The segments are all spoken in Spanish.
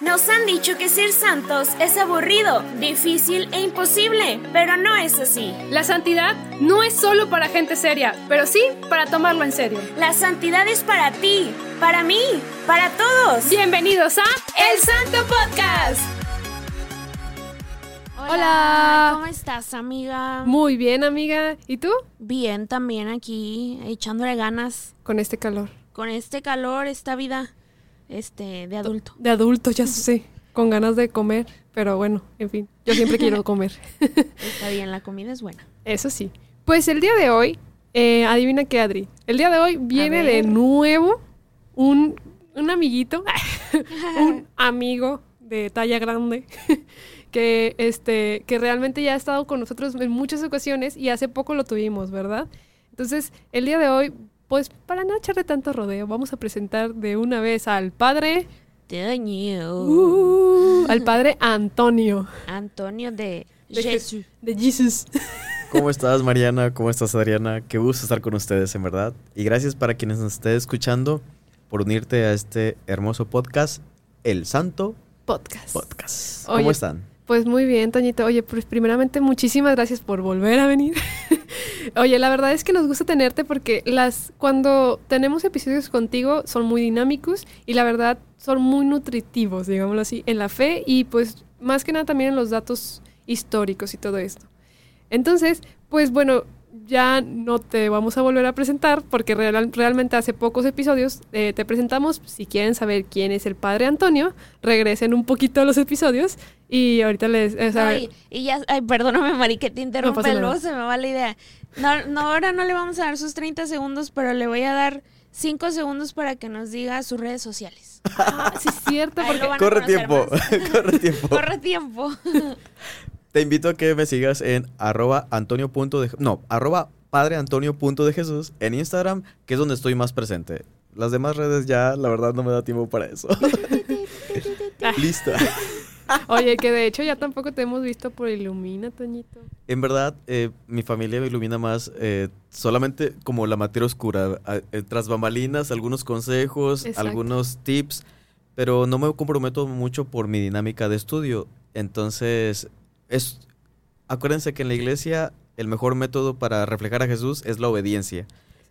Nos han dicho que ser santos es aburrido, difícil e imposible, pero no es así. La santidad no es solo para gente seria, pero sí para tomarlo en serio. La santidad es para ti, para mí, para todos. Bienvenidos a El Santo Podcast. Hola. ¿Cómo estás, amiga? Muy bien, amiga. ¿Y tú? Bien, también aquí, echándole ganas Con este calor. con este calor, esta vida este de adulto. De adulto, ya sé. Con ganas de comer. Pero bueno, en fin. Yo siempre quiero comer. Está bien, la comida es buena. Eso sí. Pues el día de hoy, eh, adivina qué, Adri. El día de hoy viene de nuevo un, un amiguito, un amigo de talla grande, que, este, que realmente ya ha estado con nosotros en muchas ocasiones y hace poco lo tuvimos, ¿verdad? Entonces, el día de hoy, pues para no echarle tanto rodeo, vamos a presentar de una vez al padre, uh, al padre Antonio Antonio de, De Jesús. de Jesus. ¿Cómo estás, Mariana? ¿Cómo estás, Adriana? Qué gusto estar con ustedes, en verdad. Y gracias para quienes nos estén escuchando por unirte a este hermoso podcast, El Santo Podcast. Podcast. Oye, ¿Cómo están? Pues muy bien, Toñito. Oye, pues primeramente muchísimas gracias por volver a venir. Oye, la verdad es que nos gusta tenerte porque las cuando tenemos episodios contigo son muy dinámicos y la verdad son muy nutritivos, digámoslo así, en la fe y pues más que nada también en los datos históricos y todo esto. Entonces, pues bueno, ya no te vamos a volver a presentar porque real- realmente hace pocos episodios eh, te presentamos. Si quieren saber quién es el padre Antonio, regresen un poquito a los episodios y ahorita les... o sea, Ay, y ya, ay, perdóname, Mari, que te interrumpa, luego se me va la idea. No, no, ahora no le vamos a dar sus 30 segundos, pero le voy a dar 5 segundos para que nos diga sus redes sociales. ah, sí, es cierto, Ahí porque... lo van a Corre tiempo, más. corre tiempo. Corre tiempo. Te invito a que me sigas en arroba antonio punto de, no, arroba padre antonio punto de Jesús en Instagram, que es donde estoy más presente. Las demás redes ya, la verdad, no me da tiempo para eso. Listo. Oye, que de hecho ya tampoco te hemos visto por Ilumina, Toñito. En verdad, eh, mi familia me ilumina más eh, solamente como la materia oscura, eh, tras bambalinas, algunos consejos, Exacto. algunos tips, pero no me comprometo mucho por mi dinámica de estudio. Entonces, es, acuérdense que en la iglesia el mejor método para reflejar a Jesús es la obediencia.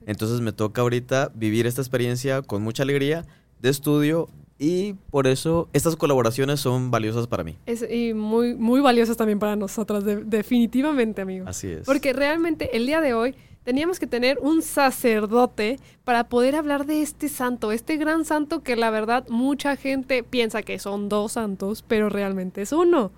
Entonces me toca ahorita vivir esta experiencia con mucha alegría de estudio y por eso estas colaboraciones son valiosas para mí. Es, y muy, muy valiosas también para nosotras, de- definitivamente, amigo. Así es. Porque realmente el día de hoy teníamos que tener un sacerdote para poder hablar de este santo, este gran santo que la verdad mucha gente piensa que son dos santos, pero realmente es uno.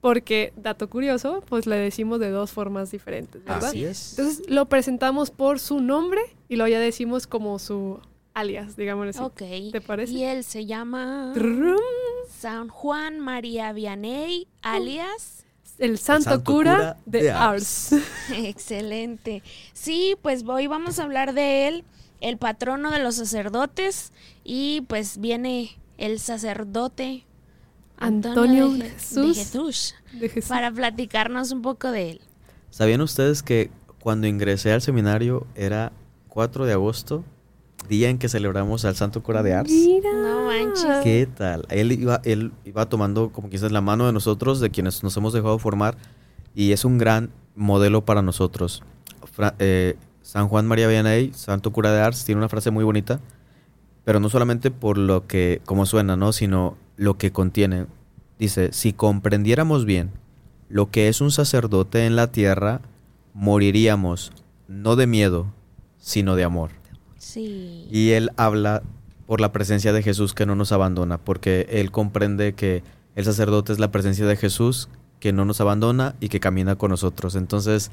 Porque, dato curioso, pues le decimos de dos formas diferentes, ¿verdad? Así es. Entonces lo presentamos por su nombre y luego ya decimos como su alias, digámoslo así. Ok. ¿Te parece? Y él se llama Trum, San Juan María Vianney, alias. El santo, santo cura, cura de, de Ars. Excelente. Sí, pues hoy vamos a hablar de él, el patrono de los sacerdotes. Y pues viene el sacerdote Antonio de, de Je- Jesús. de Jesús De Jesús. para platicarnos un poco de él. ¿Sabían ustedes que cuando ingresé al seminario era 4 de agosto, día en que celebramos al Santo Cura de Ars? Mira. No manches. ¿Qué tal? Él iba, él iba tomando como quizás la mano de nosotros, de quienes nos hemos dejado formar, y es un gran modelo para nosotros. Fra- eh, San Juan María Vianney, Santo Cura de Ars, tiene una frase muy bonita, pero no solamente por lo que, como suena, ¿no? Sino lo que contiene. Dice, si comprendiéramos bien lo que es un sacerdote en la tierra, moriríamos, no de miedo, sino de amor. Sí. Y él habla por la presencia de Jesús que no nos abandona, porque él comprende que el sacerdote es la presencia de Jesús que no nos abandona y que camina con nosotros. Entonces,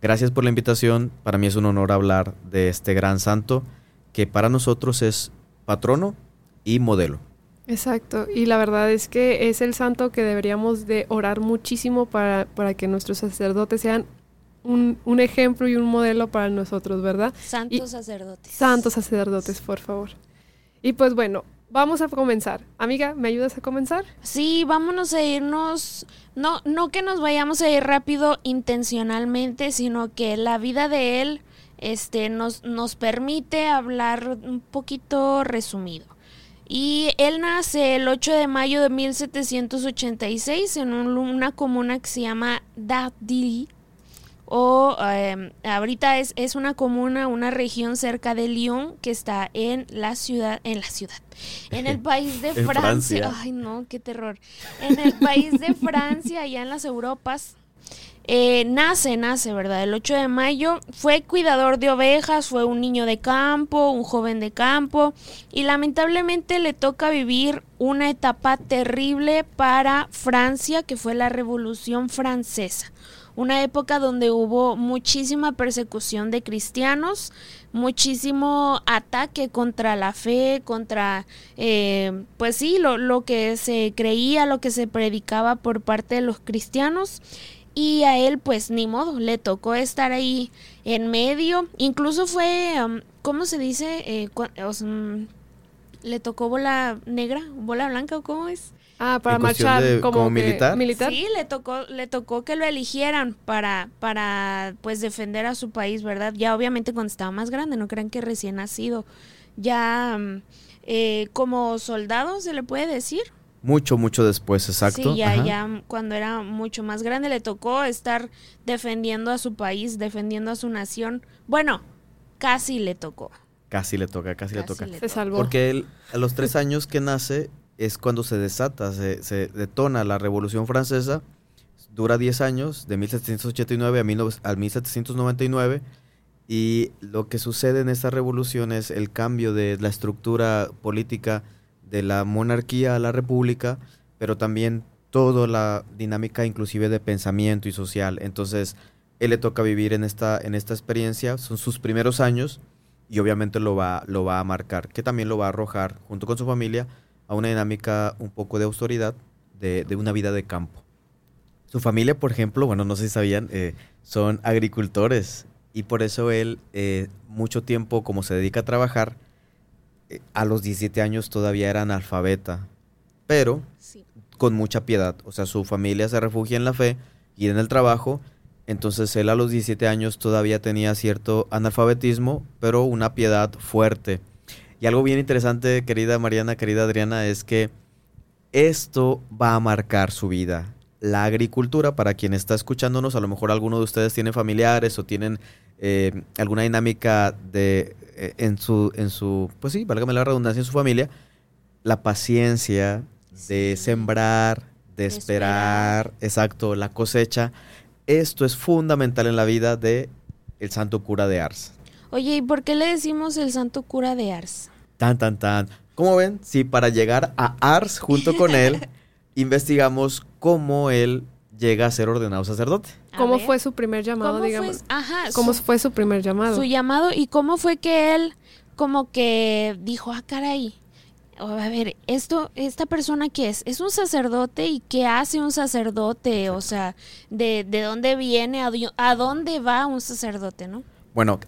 gracias por la invitación. Para mí es un honor hablar de este gran santo que para nosotros es patrono y modelo. Exacto, y la verdad es que es el santo que deberíamos de orar muchísimo para, para que nuestros sacerdotes sean un, un ejemplo y un modelo para nosotros, ¿verdad? Santos y- sacerdotes. Santos sacerdotes, por favor. Y pues bueno, vamos a comenzar. Amiga, ¿me ayudas a comenzar? Sí, vámonos a irnos, no, no que nos vayamos a ir rápido intencionalmente, sino que la vida de él este, nos, nos permite hablar un poquito resumido. Y él nace el 8 de mayo de 1786 en un- una comuna que se llama Dardilly. O eh, ahorita es, es una comuna, una región cerca de Lyon que está en la ciudad, en la ciudad, en el país de. Francia. Ay, no, qué terror. En el país de Francia, allá en las Europas. Eh, nace, nace, ¿verdad? El 8 de mayo fue cuidador de ovejas, fue un niño de campo, un joven de campo y lamentablemente le toca vivir una etapa terrible para Francia que fue la Revolución Francesa. Una época donde hubo muchísima persecución de cristianos, muchísimo ataque contra la fe, contra, eh, pues sí, lo, lo que se creía, lo que se predicaba por parte de los cristianos. Y a él, pues ni modo, le tocó estar ahí en medio. Incluso fue, um, ¿cómo se dice? Eh, mm, le tocó bola negra, bola blanca, ¿o cómo es? Ah, para ¿En cuestión marchar de- como, como que- militar? militar. Sí, le tocó, le tocó que lo eligieran para, para pues defender a su país, ¿verdad? Ya obviamente cuando estaba más grande, no crean que recién nacido. Ya mm, eh, como soldado, se le puede decir. Mucho, mucho después, exacto. Sí, ya, Ajá. ya cuando era mucho más grande le tocó estar defendiendo a su país, defendiendo a su nación. Bueno, casi le tocó. Casi le toca, casi, le toca. le Se salvó. Porque él, a los tres años que nace es cuando se desata, se, se detona la Revolución Francesa. Dura 10 años, de 1789 a, 19 al 1799. Y lo que sucede en esta revolución es el cambio de la estructura política de la monarquía a la república, pero también toda la dinámica inclusive de pensamiento y social. Entonces, él le toca vivir en esta, en esta experiencia, son sus primeros años, y obviamente lo va, lo va a marcar, que también lo va a arrojar junto con su familia a una dinámica un poco de autoridad de, de una vida de campo. Su familia, por ejemplo, bueno, no sé si sabían, eh, son agricultores y por eso él eh, mucho tiempo, como se dedica a trabajar, eh, a los 17 años todavía era analfabeta, pero Sí. con mucha piedad. O sea, su familia se refugia en la fe y en el trabajo. Entonces él a los 17 años todavía tenía cierto analfabetismo, pero una piedad fuerte. Y algo bien interesante, querida Mariana, querida Adriana, es que esto va a marcar su vida. La agricultura, para quien está escuchándonos, a lo mejor alguno de ustedes tiene familiares o tienen eh, alguna dinámica de eh, en su, en su, pues sí, válgame la redundancia, en su familia, la paciencia de Sí. sembrar, de De esperar, exacto, la cosecha. Esto es fundamental en la vida de el santo cura de Ars. Oye, ¿y por qué le decimos el santo cura de Ars? Tan, tan, tan. ¿Cómo ven? Si para llegar a Ars junto con él, investigamos cómo él llega a ser ordenado sacerdote. A ¿Cómo ver, fue su primer llamado, ¿cómo digamos? Fue, ajá, ¿Cómo su, fue su primer llamado? su llamado y cómo fue que él como que dijo, ah, caray, a ver, esto, esta persona que es, es un sacerdote y qué hace un sacerdote, o sea, de, de dónde viene, a dónde va un sacerdote, ¿no? Bueno,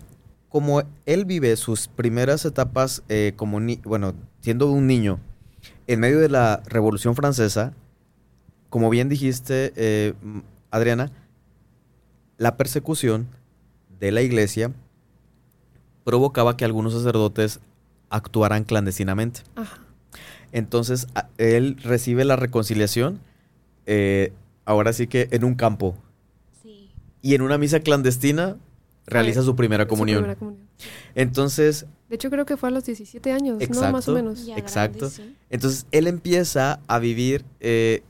como él vive sus primeras etapas eh, como ni bueno, siendo un niño, en medio de la Revolución Francesa, como bien dijiste, eh, Adriana, la persecución de la iglesia provocaba que algunos sacerdotes actuaran clandestinamente. Ajá. Entonces, a- él recibe la reconciliación, eh, ahora sí que en un campo, Sí. y en una misa clandestina realiza Fue su primera Su comunión. primera comunión. Entonces, De hecho, creo que fue a los 17 años, ¿no? Más Exacto. o menos. Exacto. grande, sí. entonces él empieza a vivir eh,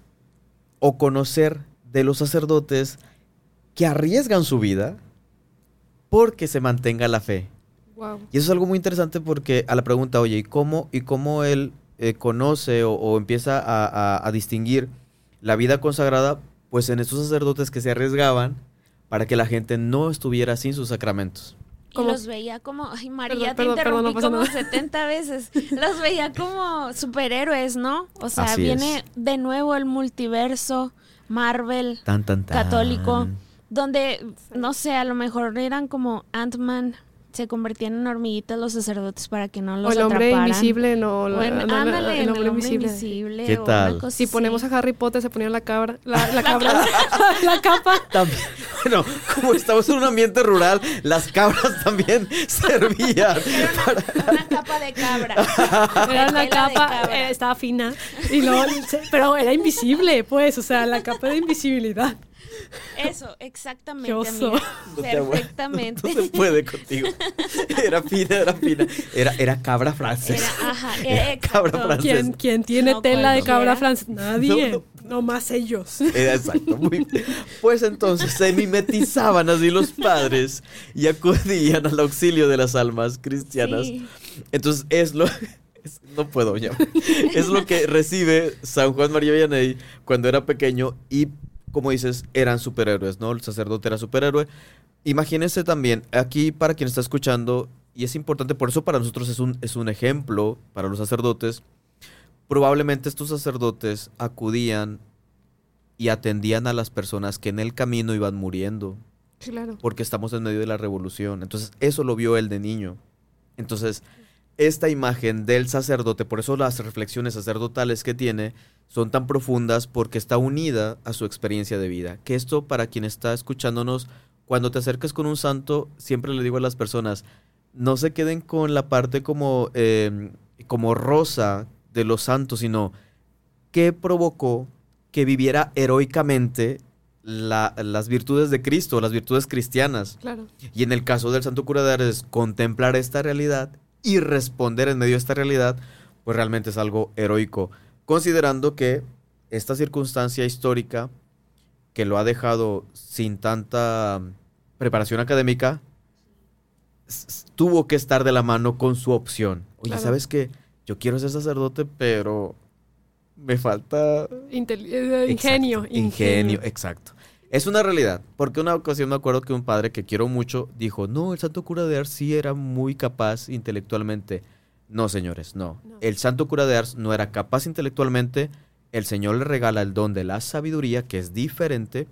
o conocer de los sacerdotes que arriesgan su vida porque se mantenga la fe. Wow. Y eso es algo muy interesante porque a la pregunta, oye, ¿y cómo, y cómo él eh, conoce o, o empieza a, a- a distinguir la vida consagrada? Pues en estos sacerdotes que se arriesgaban para que la gente no estuviera sin sus sacramentos. Y los veía como, ay María, Perdón, te perdón, perdón, interrumpí no como nada. 70 veces. Los veía como superhéroes, ¿no? O sea, Así viene es. de nuevo el multiverso, Marvel, Tan, tan, tan. católico, donde, no sé, a lo mejor eran como Ant-Man, se convertían en hormiguitas los sacerdotes para que no O los el hombre atraparan. invisible, no. la- Bueno, no, la- ándale, el en hombre invisible. ¿Qué o tal? una cosa Si así. ponemos a Harry Potter, se ponía la cabra, la, la cabra, la capa. También, bueno, como estamos en un ambiente rural, las cabras también servían. Era una, una capa de cabra. Era una capa, eh, estaba fina. Y luego, se- pero era invisible, pues, o sea, la capa de invisibilidad. Eso, exactamente. Qué oso. amiga. No te aguanto, Perfectamente. No se puede contigo. Era fina, era fina. Era, era cabra francesa. Era, ajá, era Cabra francesa. ¿Quién, quién tiene No tela de cabra francesa? Nadie. No, No, más ellos. Era exacto, muy bien. Pues entonces se mimetizaban así los padres y acudían al auxilio de las almas cristianas. Sí. Entonces es lo. es- no puedo ya. Es lo que recibe San Juan María Vianney cuando era pequeño y, como dices, eran superhéroes, ¿no? El sacerdote era superhéroe. Imagínense también, aquí para quien está escuchando, y es importante, por eso para nosotros es un, es un ejemplo, para los sacerdotes, probablemente estos sacerdotes acudían y atendían a las personas que en el camino iban muriendo Claro. porque estamos en medio de la revolución. Entonces, eso lo vio él de niño. Entonces, esta imagen del sacerdote, por eso las reflexiones sacerdotales que tiene son tan profundas porque está unida a su experiencia de vida. Que esto para quien está escuchándonos, cuando te acerques con un santo, siempre le digo a las personas, no se queden con la parte como, eh, como rosa de los santos, sino qué provocó que viviera heroicamente la- las virtudes de Cristo, las virtudes cristianas. Claro. Y en el caso del Santo Cura de contemplar esta realidad y responder en medio de esta realidad, pues realmente es algo heroico. Considerando que esta circunstancia histórica que lo ha dejado sin tanta preparación académica, tuvo que estar de la mano con su opción. Oye, Claro. ¿sabes qué? Yo quiero ser sacerdote, pero me falta Intel- eh, ingenio, Exacto, Ingenio, exacto. Es una realidad, porque una ocasión me acuerdo que un padre que quiero mucho dijo, no, el santo cura de Ars sí era muy capaz intelectualmente. No, señores, no. No. El santo cura de Ars no era capaz intelectualmente. El Señor le regala el don de la sabiduría, que es diferente,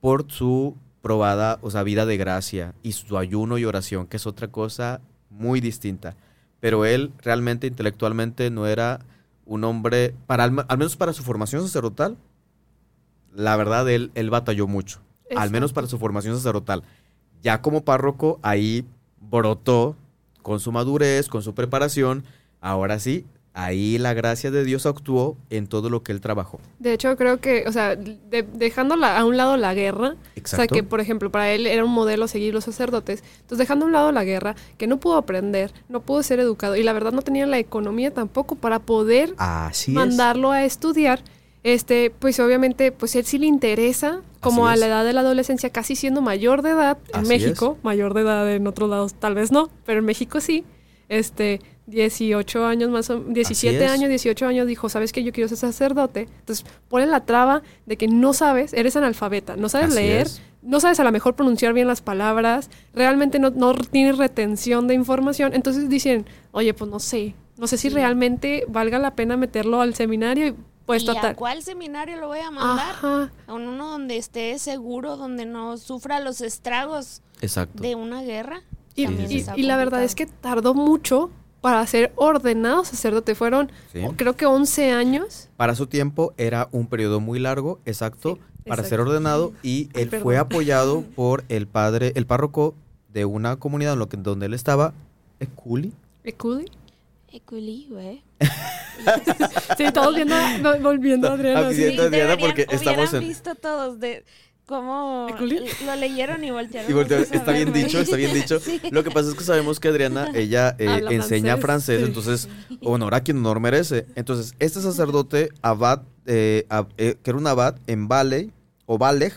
por su probada, o sea, vida de gracia y su ayuno y oración, que es otra cosa muy distinta. Pero él realmente intelectualmente no era un hombre, para, al, al menos para su formación sacerdotal, la verdad, él, él batalló mucho. Al menos para su formación sacerdotal. Ya como párroco, ahí brotó con su madurez, con su preparación. Ahora sí, ahí la gracia de Dios actuó en todo lo que él trabajó. De hecho, creo que, o sea, de- dejando la- a un lado la guerra, o Exacto. sea, que por ejemplo para él era un modelo seguir los sacerdotes, entonces dejando a un lado la guerra, que no pudo aprender, no pudo ser educado y la verdad no tenía la economía tampoco para poder Así mandarlo a estudiar, este, pues obviamente, pues él sí le interesa, como a la edad de la adolescencia, casi siendo mayor de edad en Así México, mayor de edad en otros lados tal vez no, pero en México sí, este, 18 años más o 17 es. años, 18 años, dijo, ¿sabes que Yo quiero ser sacerdote. Entonces, pone la traba de que no sabes, eres analfabeta, no sabes Así leer, es. no sabes a lo mejor pronunciar bien las palabras, realmente no, no tienes retención de información. Entonces dicen, oye, pues no sé, no sé si realmente valga la pena meterlo al seminario y pues ¿Y total. a cuál seminario lo voy a mandar? Ajá. A uno donde esté seguro, donde no sufra los estragos Exacto. de una guerra. Y, y- y la verdad es que tardó mucho para ser ordenado sacerdote. Fueron, Sí. creo que 11 años. Para su tiempo era un periodo muy largo, exacto, Sí, para exacto. ser ordenado y él perdón. fue apoyado por el padre, el párroco de una comunidad en lo que, donde él estaba, Eculi. ¿Eculi? Equilibrio, ¿eh? Sí, todos viendo, vol- volviendo a Adriana. Así. Siento, Adriana, porque estamos hubieran en- visto todos de cómo lo leyeron y voltearon. Y voltea- los ojos a está bien dicho, está bien dicho. Sí. Lo que pasa es que sabemos que Adriana, ella eh, enseña francés, francés, sí. entonces honor a quien honor merece. Entonces, este sacerdote, abad, eh, ab- eh, que era un abad en Valey, o Valej,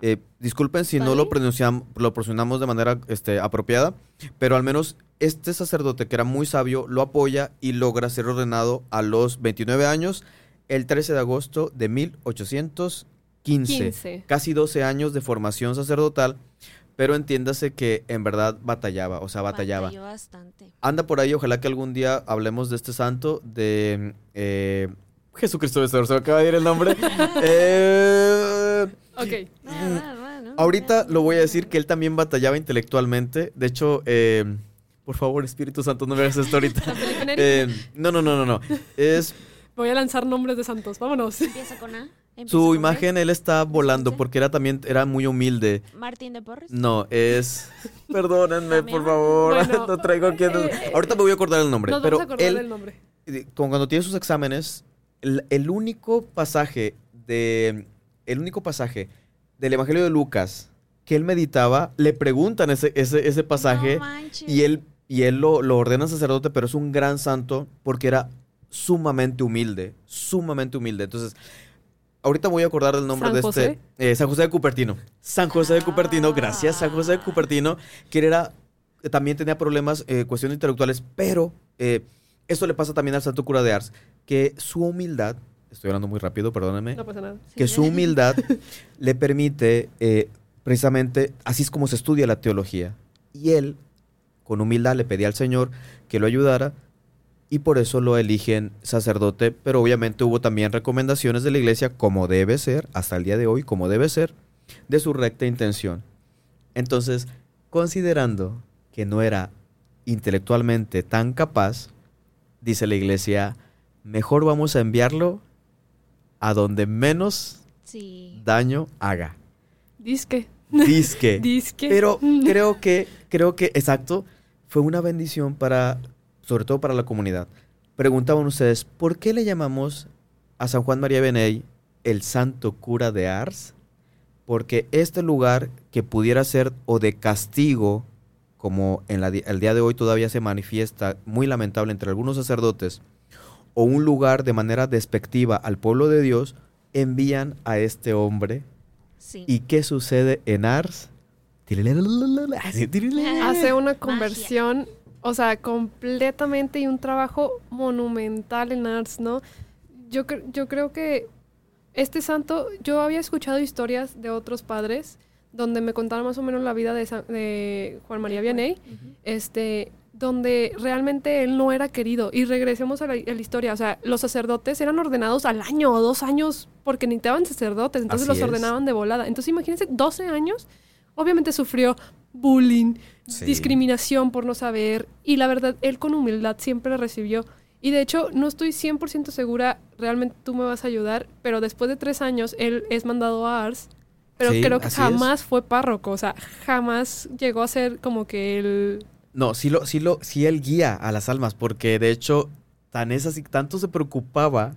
eh, disculpen si no lo pronunciamos, lo pronunciamos de manera este, apropiada, pero al menos este sacerdote, que era muy sabio, lo apoya y logra ser ordenado a los 29 años, el 13 de agosto de 1815. 15. Casi 12 años de formación sacerdotal, pero entiéndase que en verdad batallaba, o sea, batallaba. Batalló bastante. Anda por ahí, ojalá que algún día hablemos de este santo, de eh, Jesucristo Vencedor, se me acaba de ir el nombre. Eh, Ok. Ahorita lo voy a decir que él también batallaba intelectualmente. De hecho, eh, por favor, Espíritu Santo, no me hagas esto ahorita. Eh, no, no, no, no, no. Es Voy a lanzar nombres de santos. Vámonos. Empieza con A. empieza su con imagen, él está volando porque era también era muy humilde. Martín de Porres. No, es. Perdónenme, por favor. Bueno, no traigo aquí. eh, eh, Ahorita me voy a acordar el nombre. Nos pero vamos a acordar él, nombre. eh, como cuando tiene sus exámenes, el, el único pasaje de. El único pasaje del Evangelio de Lucas que él meditaba, le preguntan ese, ese, ese pasaje. Manches. Y él, y él lo, lo ordena sacerdote, pero es un gran santo porque era sumamente humilde, sumamente humilde. Entonces, ahorita voy a acordar del nombre ¿San de José? este... eh, San José de Cupertino. San José de Cupertino, Ah. gracias, San José de Cupertino, que era, también tenía problemas, eh, cuestiones intelectuales, pero eh, esto le pasa también al santo cura de Ars, que su humildad, estoy hablando muy rápido, perdónenme, No pasa nada. que su humildad le permite, eh, precisamente, así es como se estudia la teología. Y él, con humildad, le pedía al Señor que lo ayudara y por eso lo eligen sacerdote, pero obviamente hubo también recomendaciones de la iglesia, como debe ser, hasta el día de hoy, como debe ser, de su recta intención. Entonces, considerando que no era intelectualmente tan capaz, dice la iglesia, mejor vamos a enviarlo a donde menos Sí. daño haga. Disque. Disque. Disque. Pero creo que, creo que, exacto, fue una bendición para, sobre todo para la comunidad. Preguntaban ustedes, ¿por qué le llamamos a San Juan María Beney el santo cura de Ars? Porque este lugar que pudiera ser o de castigo, como en la el día de hoy todavía se manifiesta muy lamentable entre algunos sacerdotes, o un lugar de manera despectiva al pueblo de Dios, envían a este hombre Sí. ¿Y qué sucede en Ars? Hace una Magia. conversión, o sea, completamente y un trabajo monumental en Ars, ¿no? Yo, yo creo que este santo, yo había escuchado historias de otros padres donde me contaron más o menos la vida de, San- de Juan María Vianney, este, donde realmente él no era querido. Y regresemos a la, a la historia, o sea, los sacerdotes eran ordenados al año o dos años porque necesitaban sacerdotes, entonces Así los es. ordenaban de volada. Entonces imagínense, 12 años, obviamente sufrió bullying, Sí. discriminación por no saber, y la verdad, él con humildad siempre recibió. Y de hecho, no estoy 100% segura, realmente tú me vas a ayudar, pero después de tres años, él es mandado a Ars, pero Sí, creo que jamás fue párroco, o sea, jamás llegó a ser como que el... No, sí lo, sí lo, sí él guía a las almas, porque de hecho, tan es así, tanto se preocupaba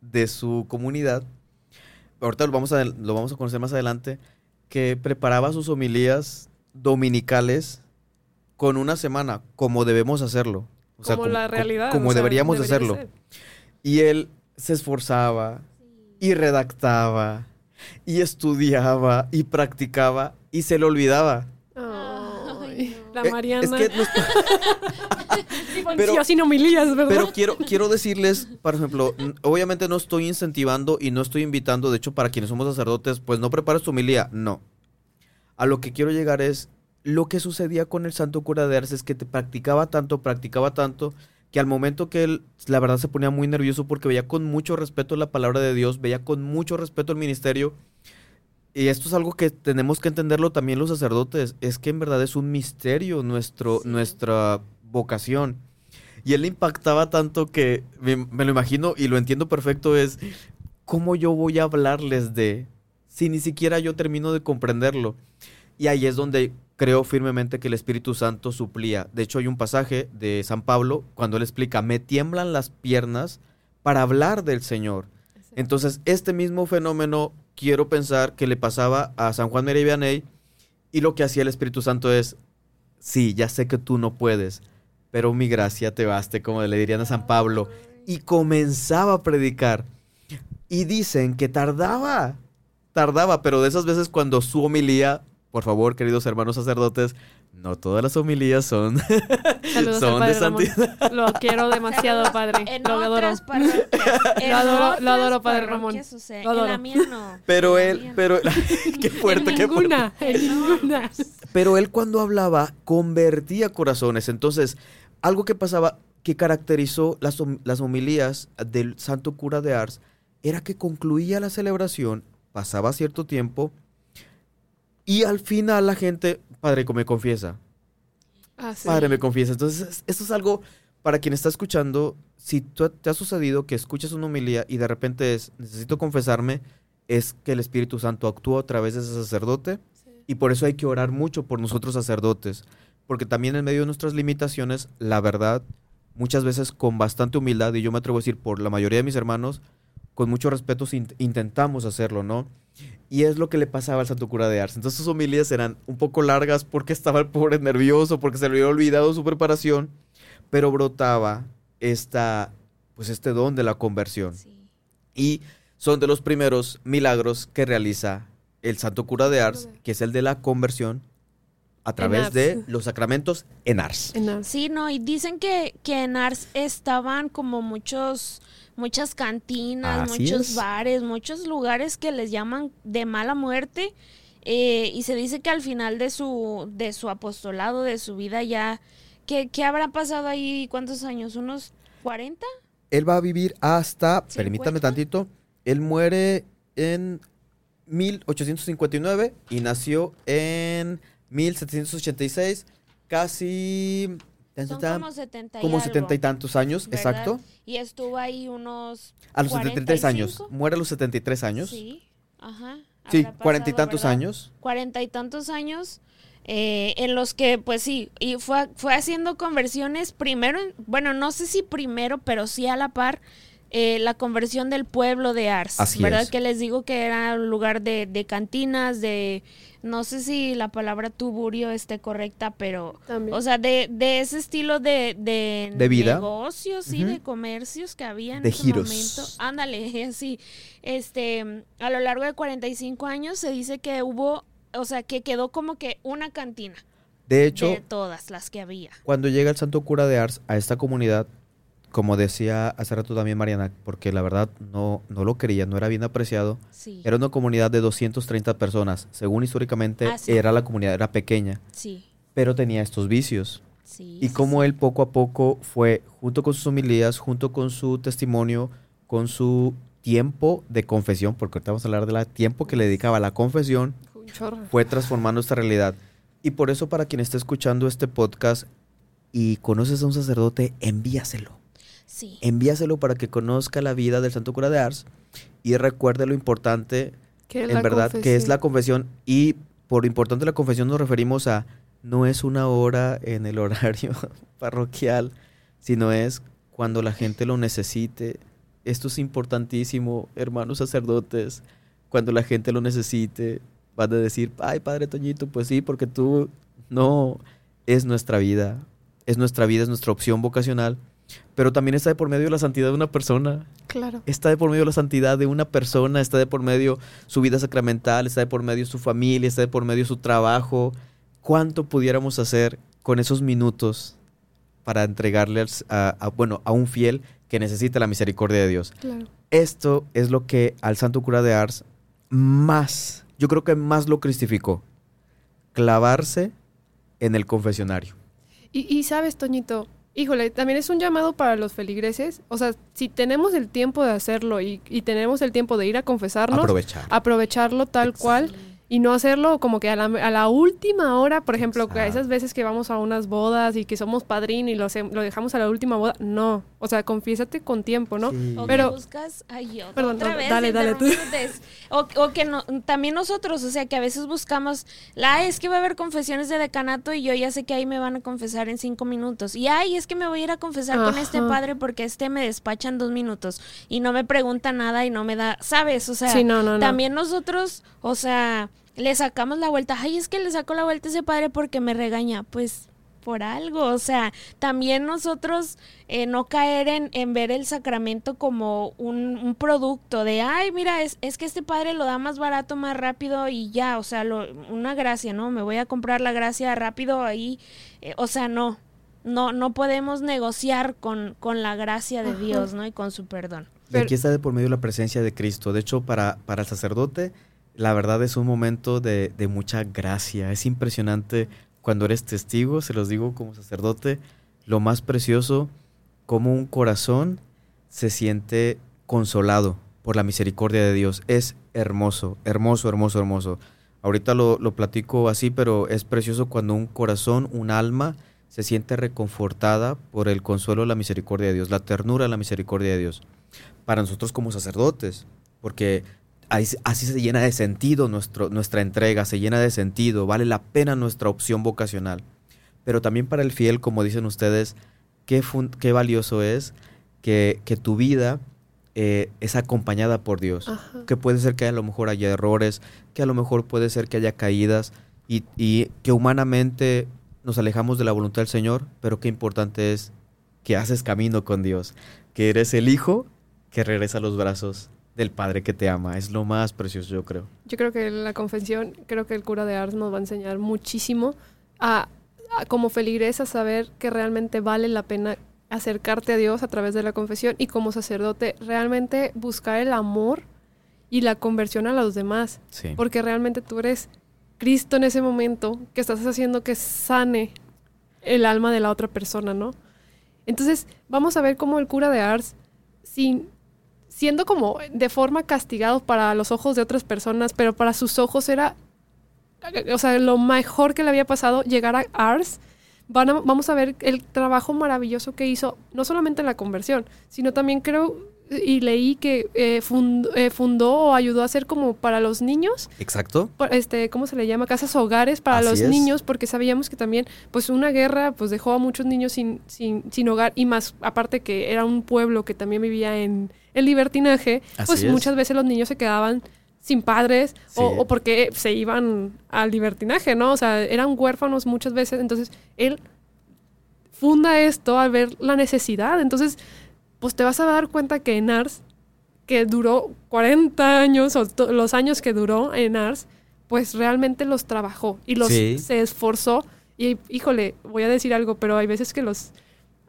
de su comunidad. Ahorita lo vamos a, lo vamos a conocer más adelante, que preparaba sus homilías dominicales con una semana, como debemos hacerlo. O sea, como la realidad. Como sea, deberíamos debería hacerlo. ser. Y él se esforzaba y redactaba y estudiaba y practicaba y se le olvidaba. No. la Eh, Mariana. Es que nos- pero- pero, sin homilías, ¿verdad? Pero quiero, quiero decirles, por ejemplo, obviamente no estoy incentivando y no estoy invitando, de hecho, para quienes somos sacerdotes, pues no prepares tu homilía, no. A lo que quiero llegar es, lo que sucedía con el santo cura de Ars es que te practicaba tanto, practicaba tanto, que al momento que él, la verdad, se ponía muy nervioso porque veía con mucho respeto la palabra de Dios, veía con mucho respeto el ministerio. Y esto es algo que tenemos que entenderlo también los sacerdotes, es que en verdad es un misterio nuestro, Sí. nuestra vocación. Y él le impactaba tanto que me, me lo imagino y lo entiendo perfecto es cómo yo voy a hablarles de si ni siquiera yo termino de comprenderlo. Y ahí es donde creo firmemente que el Espíritu Santo suplía. De hecho hay un pasaje de San Pablo cuando él explica, me tiemblan las piernas para hablar del Señor. Entonces, este mismo fenómeno quiero pensar que le pasaba a San Juan María Vianney y lo que hacía el Espíritu Santo es, sí, ya sé que tú no puedes, pero mi gracia te baste, como le dirían a San Pablo. Y comenzaba a predicar. Y dicen que tardaba, tardaba, pero de esas veces cuando su homilía, por favor, queridos hermanos sacerdotes, no todas las homilías son, Saludos son de Ramón. santidad. Lo quiero demasiado, padre. En lo adoro. otras parroquias. en Lo adoro- lo otras adoro, Padre Ramón. Lo adoro. En la mía no. Pero En él, mía pero qué fuerte, en qué fuerte. ninguna, en ninguna. Pero él cuando hablaba convertía corazones. Entonces, algo que pasaba que caracterizó las, las homilías del santo cura de Ars era que concluía la celebración, pasaba cierto tiempo Y al final la gente, padre, me confiesa. Ah, sí. Padre, me confiesa. Entonces, es- esto es algo para quien está escuchando. Si tú- te ha sucedido que escuchas una homilía y de repente es, necesito confesarme, es que el Espíritu Santo actúa a través de ese sacerdote. Y por eso hay que orar mucho por nosotros sacerdotes. Porque también en medio de nuestras limitaciones, la verdad, muchas veces con bastante humildad, y yo me atrevo a decir por la mayoría de mis hermanos, con mucho respeto int- intentamos hacerlo, ¿no? Y es lo que le pasaba al santo cura de Ars. Entonces sus homilías eran un poco largas porque estaba el pobre nervioso, porque se le había olvidado su preparación, pero brotaba esta, pues este don de la conversión. Sí. Y son de los primeros milagros que realiza el santo cura de Ars, que es el de la conversión a través de los sacramentos en Ars. En Ars. Sí, no, y dicen que, que en Ars estaban como muchos, muchas cantinas, Así muchos es. bares, muchos lugares que les llaman de mala muerte. eh, y se dice que al final de su, de su apostolado, de su vida ya, ¿qué, qué habrá pasado ahí? ¿Cuántos años? ¿Unos 40? Él va a vivir hasta, permítame tantito, él muere en 1859 y nació en 1786, casi... Son como 70 y como algo, 70 y tantos años, ¿verdad? exacto. Y estuvo ahí unos... A los 73 años. 45. Muere a los 73 años. Sí, ajá. Sí, cuarenta y tantos ¿verdad? años. cuarenta y tantos años eh, en los que pues sí y fue fue haciendo conversiones primero en- bueno no sé si primero pero sí a la par eh, la conversión del pueblo de Ars Así verdad es. que les digo que era un lugar de, de cantinas de no sé si la palabra tuburio esté correcta pero También. o sea de, de ese estilo de, de, De vida. negocios Ujú. de comercios que había en De ese giros. momento ándale sí este a lo largo de 45 años se dice que hubo o sea que quedó como que una cantina De hecho, de todas las que había cuando llega el santo cura de Ars a esta comunidad, como decía hace rato también Mariana, porque la verdad no, no lo quería, no era bien apreciado, sí era una comunidad de 230 personas. Según históricamente Ah, sí. era la comunidad, era pequeña, sí pero tenía estos vicios. sí Y sí. él poco a poco fue, junto con sus homilías, junto con su testimonio, con su tiempo de confesión, porque ahorita vamos a hablar del tiempo que le dedicaba a la confesión, fue transformando esta realidad. Y por eso para quien esté escuchando este podcast y conoces a un sacerdote, envíaselo. Sí Envíaselo para que conozca la vida del Santo Cura de Ars y recuerde lo importante, Que es en la verdad, que es la confesión. confesión. Y por importante la confesión nos referimos a, no es una hora en el horario parroquial, sino es cuando la gente lo necesite. Esto es importantísimo, hermanos sacerdotes. Cuando la gente lo necesite, van a decir, ay, Padre Toñito, pues sí, porque tú no es nuestra vida. Es nuestra vida, es nuestra opción vocacional. Pero también está de por medio la santidad de una persona Claro. está de por medio la santidad de una persona, está de por medio su vida sacramental, está de por medio su familia, está de por medio su trabajo. ¿Cuánto pudiéramos hacer con esos minutos para entregarle a, a- bueno, a un fiel que necesita la misericordia de Dios? Claro. Esto es lo que al Santo Cura de Ars más, yo creo que más lo cristificó. Clavarse en el confesionario. Y, y sabes, Toñito, híjole, también es un llamado para los feligreses. O sea, si tenemos el tiempo de hacerlo y, y tenemos el tiempo de ir a confesarnos, Aprovechar. aprovecharlo tal cual y no hacerlo como que a la, a la última hora, por ejemplo, que a esas veces que vamos a unas bodas y que somos padrín y lo, lo dejamos a la última boda. No, o sea, confiésate con tiempo, ¿no? Sí. O Pero- que buscas, ay, otra, Perdón, otra no, vez, dale, dale tú. O, o que no, también nosotros, o sea, que a veces buscamos, la "Ay, es que va a haber confesiones de decanato y yo ya sé que ahí me van a confesar en cinco minutos. Y ay, es que me voy a ir a confesar con este padre porque este me despacha en dos minutos y no me pregunta nada y no me da, ¿sabes? O sea, Sí, no, no, no. también nosotros, o sea, le sacamos la vuelta. Ay, es que le saco la vuelta a ese padre porque me regaña. Pues por algo, o sea, también nosotros eh, no caer en, en ver el sacramento como un, un producto de, ay, mira, es, es que este padre lo da más barato, más rápido y ya, o sea, lo, una gracia, ¿no? Me voy a comprar la gracia rápido ahí, eh, o sea, no, no, no podemos negociar con, con la gracia de Ajá. Dios, ¿no? Y con su perdón. Y aquí está de por medio la presencia de Cristo. De hecho, para, para el sacerdote, la verdad es un momento de, de mucha gracia. Es impresionante cuando eres testigo, se los digo como sacerdote, lo más precioso, como un corazón se siente consolado por la misericordia de Dios. Es hermoso, hermoso, hermoso, hermoso. Ahorita lo, lo platico así, pero es precioso cuando un corazón, un alma, se siente reconfortada por el consuelo, la misericordia de Dios, la ternura, la misericordia de Dios. Para nosotros como sacerdotes, porque así, se llena de sentido nuestro, nuestra entrega, se llena de sentido, vale la pena nuestra opción vocacional. Pero también para el fiel, como dicen ustedes, qué, fun- qué valioso es que, que tu vida eh, es acompañada por Dios. Ajá. Que puede ser que a lo mejor haya errores, que a lo mejor puede ser que haya caídas y, y que humanamente nos alejamos de la voluntad del Señor, pero qué importante es que haces camino con Dios, que eres el Hijo que regresa a los brazos del Padre que te ama. Es lo más precioso, yo creo. Yo creo que la confesión, creo que el cura de Ars nos va a enseñar muchísimo a, a como feligresa saber que realmente vale la pena acercarte a Dios a través de la confesión y como sacerdote realmente buscar el amor y la conversión a los demás, Sí. porque realmente tú eres Cristo en ese momento que estás haciendo que sane el alma de la otra persona, ¿no? Entonces, vamos a ver cómo el cura de Ars, sin, siendo como de forma castigado para los ojos de otras personas, pero para sus ojos era, o sea, lo mejor que le había pasado llegar a Ars. Van a- vamos a ver el trabajo maravilloso que hizo, no solamente en la conversión, sino también creo, y leí que eh, eh, fundó o ayudó a hacer como para los niños, Exacto. este, ¿cómo se le llama? Casas hogares para Así los es. niños, porque sabíamos que también, pues una guerra, pues dejó a muchos niños sin, sin, sin hogar y más, aparte que era un pueblo que también vivía en el libertinaje, Así pues es. muchas veces los niños se quedaban sin padres o porque se iban al libertinaje, ¿no? O sea, eran huérfanos muchas veces, entonces él funda esto al ver la necesidad, entonces, pues te vas a dar cuenta que en Ars que duró 40 años o los años que duró en Ars, pues realmente los trabajó y los Sí. se esforzó. Y híjole, voy a decir algo, pero hay veces que los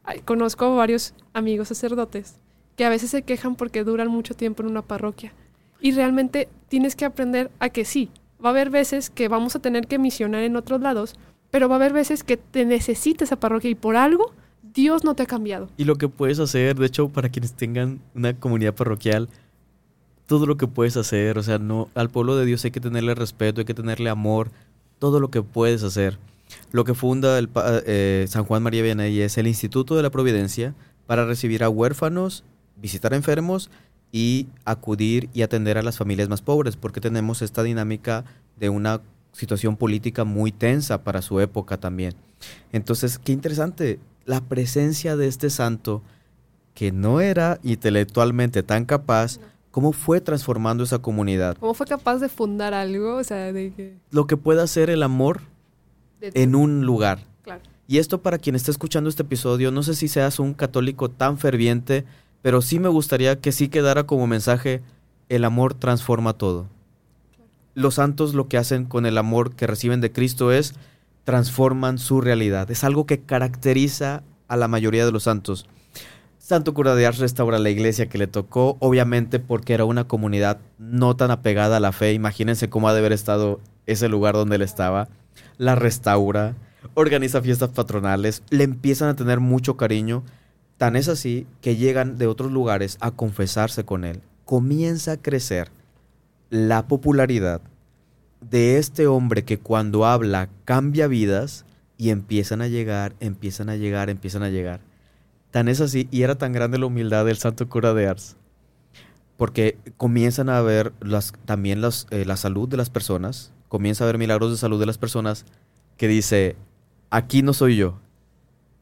ay, conozco varios amigos sacerdotes que a veces se quejan porque duran mucho tiempo en una parroquia. Y realmente tienes que aprender a que sí, va a haber veces que vamos a tener que misionar en otros lados, pero va a haber veces que te necesita esa parroquia y por algo Dios no te ha cambiado. Y lo que puedes hacer, de hecho, para quienes tengan una comunidad parroquial, todo lo que puedes hacer, o sea, al pueblo de Dios hay que tenerle respeto, hay que tenerle amor, todo lo que puedes hacer. Lo que funda eh, San Juan María Vianney es el Instituto de la Providencia para recibir a huérfanos, visitar enfermos y acudir y atender a las familias más pobres, porque tenemos esta dinámica de una situación política muy tensa para su época también. Entonces, qué interesante, la presencia de este santo que no era intelectualmente tan capaz, cómo fue transformando esa comunidad. ¿Cómo fue capaz de fundar algo? O sea, de que... Lo que puede hacer el amor en un lugar. Claro. Y esto para quien esté escuchando este episodio, no sé si seas un católico tan ferviente, pero sí me gustaría que sí quedara como mensaje, el amor transforma todo. Los santos lo que hacen con el amor que reciben de Cristo es transforman su realidad. Es algo que caracteriza a la mayoría de los santos. Santo Cura de Ars restaura la iglesia que le tocó, obviamente porque era una comunidad no tan apegada a la fe. Imagínense cómo ha de haber estado ese lugar donde él estaba. La restaura, organiza fiestas patronales, le empiezan a tener mucho cariño. Tan es así que llegan de otros lugares a confesarse con él. Comienza a crecer la popularidad de este hombre que cuando habla cambia vidas y empiezan a llegar, empiezan a llegar, empiezan a llegar. Tan es así y era tan grande la humildad del santo cura de Ars. Porque comienzan a ver las, también las, eh, la salud de las personas, comienza a ver milagros de salud de las personas que dice, aquí no soy yo,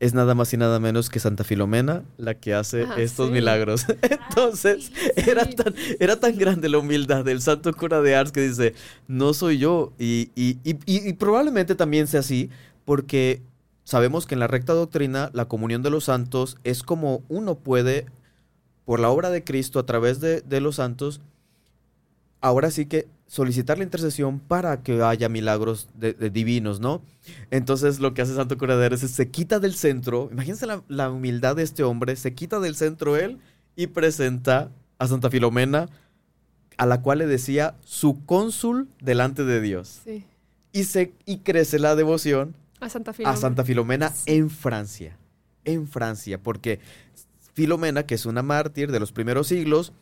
es nada más y nada menos que Santa Filomena la que hace Ah, estos sí. milagros. Entonces, era, tan, era tan grande la humildad del santo cura de Ars que dice, no soy yo. Y, y- y- y- y probablemente también sea así, porque sabemos que en la recta doctrina la comunión de los santos es como uno puede, por la obra de Cristo, a través de, de los santos, ahora sí que solicitar la intercesión para que haya milagros de- de divinos, ¿no? Entonces lo que hace Santo Cura de Ars es se quita del centro, imagínense la, la humildad de este hombre, se quita del centro él y presenta a Santa Filomena, a la cual le decía su cónsul delante de Dios. Sí. Y, se, y crece la devoción A Santa Filomena. a Santa Filomena en Francia. En Francia, porque Filomena, que es una mártir de los primeros siglos,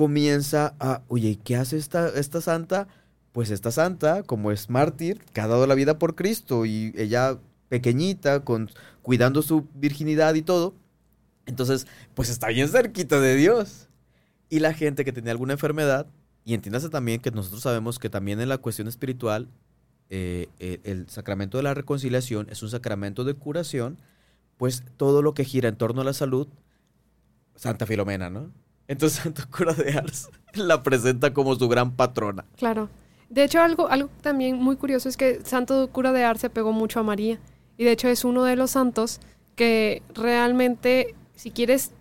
comienza a, oye, ¿y ¿qué hace esta, esta santa? Pues pues esta santa, como es mártir, que ha dado la vida por Cristo y ella pequeñita, con, cuidando su virginidad y todo, entonces, pues está bien cerquita de Dios. Y la gente que tenía alguna enfermedad, y entiéndase también que nosotros sabemos que también en la cuestión espiritual, eh, eh, el sacramento de la reconciliación es un sacramento de curación, pues todo lo que gira en torno a la salud, Santa Filomena, ¿no? Entonces Santa Cura de Ars la presenta como su gran patrona. Claro. De hecho, algo, algo también muy curioso es que Santo Cura de Ars se pegó mucho a María. Y de hecho es uno de los santos que realmente, si quieres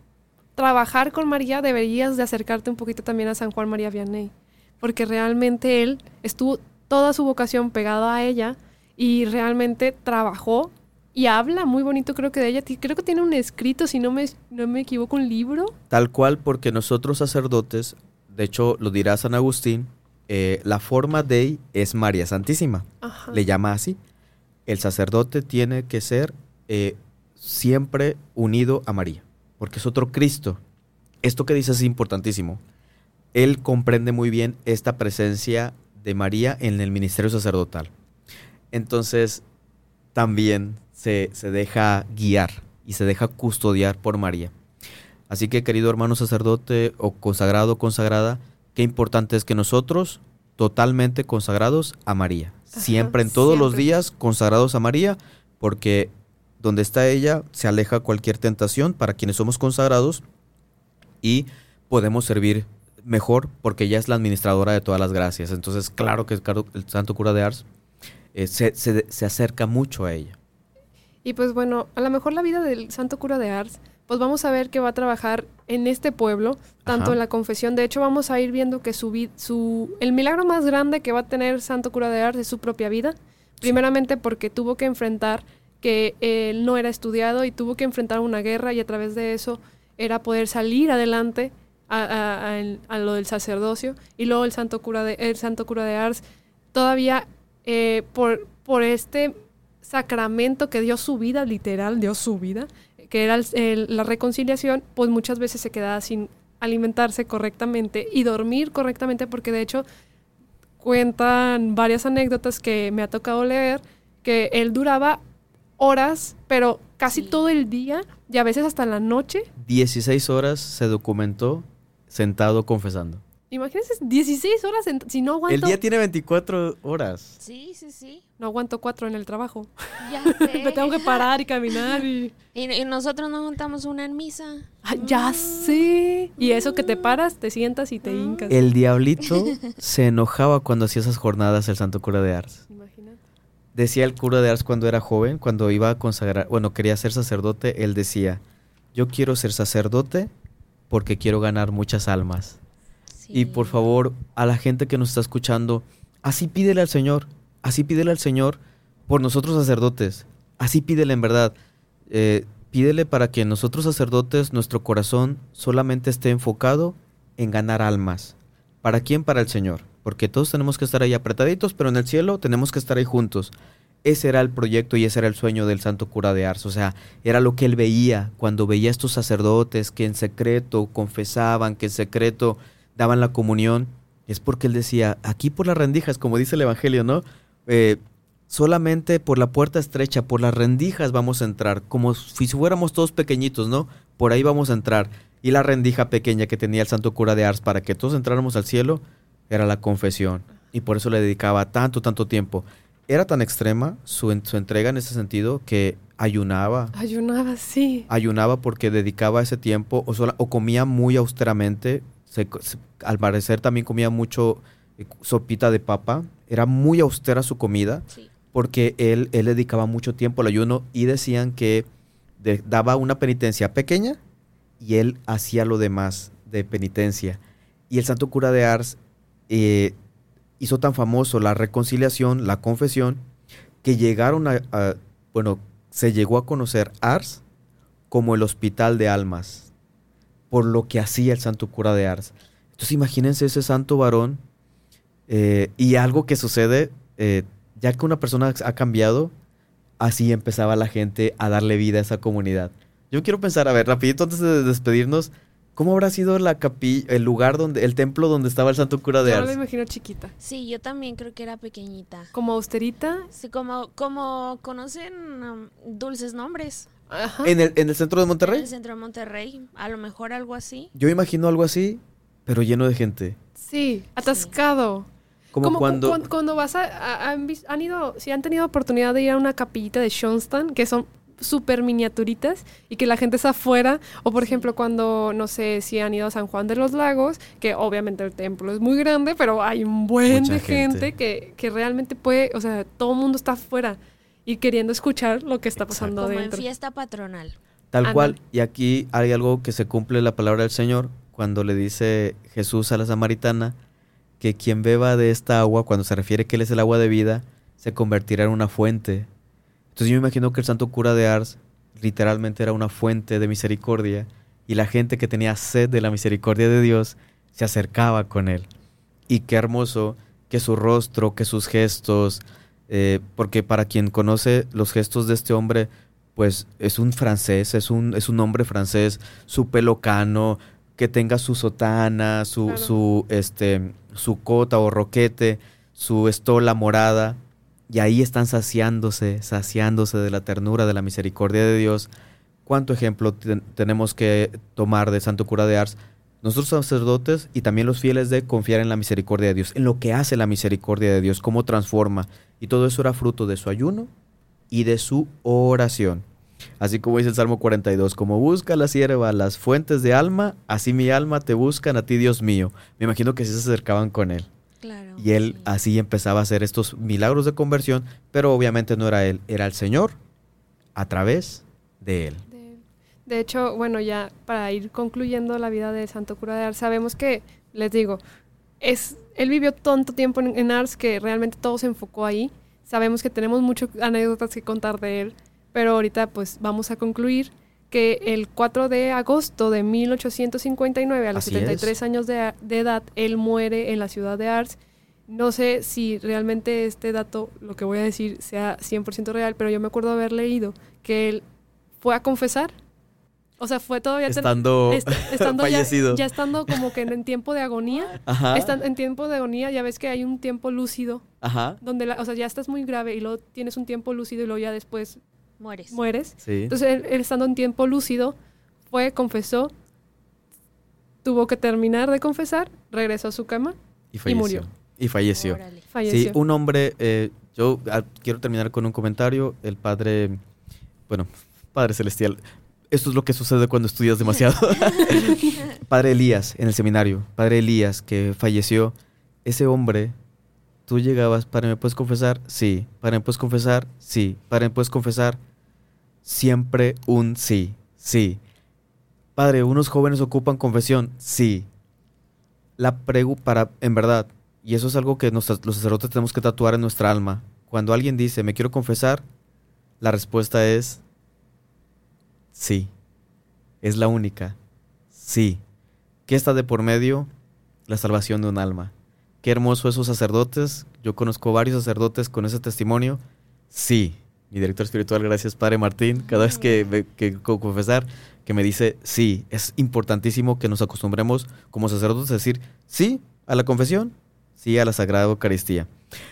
trabajar con María, deberías de acercarte un poquito también a San Juan María Vianney. Porque realmente él estuvo toda su vocación pegada a ella y realmente trabajó y habla muy bonito creo que de ella. Creo que tiene un escrito, si no me, no me equivoco, un libro. Tal cual, porque nosotros sacerdotes, de hecho lo dirá San Agustín, eh, la forma de es María Santísima. Ajá. Le llama así. El sacerdote tiene que ser eh, siempre unido a María, porque es otro Cristo. Esto que dice es importantísimo. Él comprende muy bien esta presencia de María en el ministerio sacerdotal. Entonces, también se, se deja guiar y se deja custodiar por María. Así que, querido hermano sacerdote o consagrado o consagrada, qué importante es que nosotros, totalmente consagrados a María, Ajá, siempre en todos los días consagrados a María, porque donde está ella se aleja cualquier tentación para quienes somos consagrados y podemos servir mejor porque ella es la administradora de todas las gracias. Entonces, claro que el Santo Cura de Ars eh, se, se- se acerca mucho a ella. Y pues bueno, a lo mejor la vida del Santo Cura de Ars, pues vamos a ver que va a trabajar en este pueblo, tanto Ajá. en la confesión. De hecho, vamos a ir viendo que su, su el milagro más grande que va a tener Santo Cura de Ars es su propia vida. Primeramente porque tuvo que enfrentar que él no era estudiado y tuvo que enfrentar una guerra y a través de eso era poder salir adelante a, a- a lo del sacerdocio. Y luego el Santo Cura de, el Santo Cura de Ars todavía eh, por, por este sacramento que dio su vida, literal, dio su vida, que era el- el- la reconciliación, pues muchas veces se quedaba sin alimentarse correctamente y dormir correctamente, porque de hecho cuentan varias anécdotas que me ha tocado leer, que él duraba horas, pero casi Sí. todo el día y a veces hasta la noche. 16 horas se documentó sentado confesando. Imagínense, 16 horas, en- si no El aguanto, día tiene 24 horas. Sí, sí, sí. no aguanto cuatro en el trabajo. Ya Me tengo que sé. parar y caminar y... Y, y nosotros nos juntamos una en misa. Ah, ya sé. Y eso que te paras, te sientas y te hincas. El diablito se enojaba cuando hacía esas jornadas el Santo Cura de Ars. Imagínate. Decía el cura de Ars cuando era joven, cuando iba a consagrar, bueno, quería ser sacerdote, él decía, yo quiero ser sacerdote porque quiero ganar muchas almas. Y por favor, a la gente que nos está escuchando, así pídele al Señor, así pídele al Señor por nosotros sacerdotes, así pídele en verdad. Eh, pídele para que nosotros sacerdotes, nuestro corazón solamente esté enfocado en ganar almas. ¿Para quién? Para el Señor. Porque todos tenemos que estar ahí apretaditos, pero en el cielo tenemos que estar ahí juntos. Ese era el proyecto y ese era el sueño del santo cura de Ars. O sea, era lo que él veía cuando veía a estos sacerdotes que en secreto confesaban, que en secreto daban la comunión. Es porque él decía, aquí por las rendijas, como dice el Evangelio, ¿no? Eh, solamente por la puerta estrecha, por las rendijas vamos a entrar, como si fuéramos todos pequeñitos, ¿no? Por ahí vamos a entrar. Y la rendija pequeña que tenía el santo cura de Ars para que todos entráramos al cielo era la confesión. Y por eso le dedicaba tanto, tanto tiempo. Era tan extrema su, en- su entrega en ese sentido que ayunaba. Ayunaba, sí. Ayunaba porque dedicaba ese tiempo o, sola- o comía muy austeramente. Se se- al parecer también comía mucho eh, sopita de papa. Era muy austera su comida Sí. porque él, él dedicaba mucho tiempo al ayuno y decían que de- daba una penitencia pequeña y él hacía lo demás de penitencia. Y el santo cura de Ars eh, hizo tan famoso la reconciliación, la confesión, que llegaron a, a- bueno, se llegó a conocer Ars como el hospital de almas, por lo que hacía el santo cura de Ars. Entonces imagínense ese santo varón eh, y algo que sucede, eh, ya que una persona ha cambiado, así empezaba la gente a darle vida a esa comunidad. Yo quiero pensar, a ver, rapidito antes de despedirnos, ¿Cómo habrá sido la capilla, el lugar donde, el templo donde estaba el santo cura de Yo me la Ars? imagino chiquita. Sí, yo también creo que era pequeñita. Como austerita. Sí, como, como conocen um, dulces nombres. Ajá. ¿En el, en el centro de En Monterrey? el centro de Monterrey. A lo mejor algo así. Yo imagino algo así, pero lleno de gente. Sí, atascado. Como, cu- cuando... cuan- cuando vas a, a- han, vis- han ido, si han tenido oportunidad de ir a una capillita de Schoenstatt, que son súper miniaturitas y que la gente está afuera, o por ejemplo cuando, no sé, si han ido a San Juan de los Lagos, que obviamente el templo es muy grande, pero hay un buen Mucha de gente. gente, que, que realmente puede, o sea, todo el mundo está afuera y queriendo escuchar lo que está pasando Como en adentro. fiesta patronal. Tal cual. Y aquí hay algo que se cumple la palabra del Señor cuando le dice Jesús a la samaritana que quien beba de esta agua, cuando se refiere que Él es el agua de vida, se convertirá en una fuente. Entonces yo me imagino que el santo cura de Ars literalmente era una fuente de misericordia y la gente que tenía sed de la misericordia de Dios se acercaba con Él. Y qué hermoso que su rostro, que sus gestos, eh, porque para quien conoce los gestos de este hombre, pues es un francés, es un, es un hombre francés, su pelo cano, que tenga su sotana, su, Claro. su, este, su cota o roquete, su estola morada, y ahí están saciándose, saciándose de la ternura, de la misericordia de Dios. ¿Cuánto ejemplo ten- tenemos que tomar de Santo Cura de Ars? Nosotros sacerdotes y también los fieles de confiar en la misericordia de Dios, en lo que hace la misericordia de Dios, cómo transforma. Y todo eso era fruto de su ayuno y de su oración. Así como dice el Salmo 42, como busca la sierva las fuentes de alma, así mi alma te buscan a ti, Dios mío. Me imagino que sí se acercaban con él. Claro. Y él sí. así empezaba a hacer estos milagros de conversión, pero obviamente no era él, era el Señor a través de él. De, hecho, bueno, ya para ir concluyendo la vida de Santo Cura de Ars, sabemos que, les digo, es, él vivió tanto tiempo en, en Ars que realmente todo se enfocó ahí. Sabemos que tenemos muchas anécdotas que contar de él, pero ahorita pues vamos a concluir que el 4 de agosto de 1859, a los Así 73 es. años de, de edad, él muere en la ciudad de Ars. No sé si realmente este dato, lo que voy a decir, sea 100% real, pero yo me acuerdo haber leído que él fue a confesar. O sea, fue todavía ten- Estando est- estando ya, fallecido. ya estando como que en, en tiempo de agonía. Ajá. Estan- en tiempo de agonía, ya ves que hay un tiempo lúcido, Ajá. donde la- o sea, ya estás muy grave y luego tienes un tiempo lúcido y luego ya después Mueres. mueres. Sí. Entonces, él, él estando en tiempo lúcido, fue, confesó, tuvo que terminar de confesar, regresó a su cama, y falleció. murió. Y falleció. Órale. falleció. Sí, un hombre, eh, yo ah, quiero terminar con un comentario. El padre, bueno, Padre Celestial, esto es lo que sucede cuando estudias demasiado. padre Elías, en el seminario, Padre Elías, que falleció, ese hombre, tú llegabas, Padre, ¿me puedes confesar? Sí. Padre, ¿me puedes confesar? Sí. Padre, ¿me puedes confesar? Siempre un sí, sí. Padre, ¿unos jóvenes ocupan confesión? Sí. La pregu para, en verdad, y eso es algo que nos- los sacerdotes tenemos que tatuar en nuestra alma. Cuando alguien dice, me quiero confesar, la respuesta es sí. Es la única. Sí. ¿Qué está de por medio? La salvación de un alma. Qué hermoso esos sacerdotes. Yo conozco varios sacerdotes con ese testimonio. Sí. Mi director espiritual, gracias Padre Martín, cada vez que, que co- confesar, que me dice sí. Es importantísimo que nos acostumbremos como sacerdotes a decir sí a la confesión, sí a la Sagrada Eucaristía.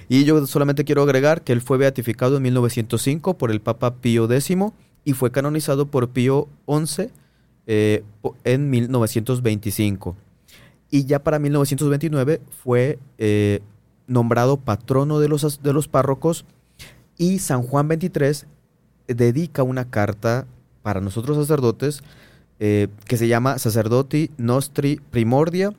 Y yo solamente quiero agregar que él fue beatificado en 1905 por el Papa Pío X y fue canonizado por Pío XI eh, en 1925. Y ya para 1929 fue eh, nombrado patrono de los, de los párrocos y San Juan XXIII dedica una carta para nosotros sacerdotes eh, que se llama Sacerdoti Nostri Primordia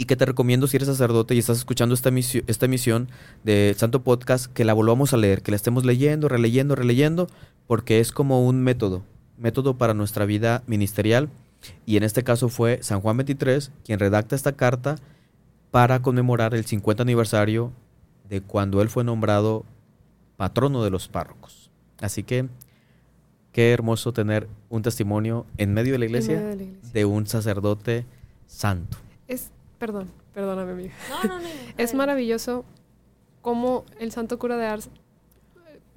y que te recomiendo si eres sacerdote y estás escuchando esta emisión, esta emisión de Santo Podcast, que la volvamos a leer, que la estemos leyendo, releyendo, releyendo, porque es como un método, método para nuestra vida ministerial. Y en este caso fue San Juan XXIII quien redacta esta carta para conmemorar el 50 aniversario de cuando él fue nombrado patrono de los párrocos. Así que qué hermoso tener un testimonio en medio de la iglesia medio de la iglesia. de un sacerdote santo. Perdón, perdóname, amiga. No, no, no. Es maravilloso cómo el Santo Cura de Ars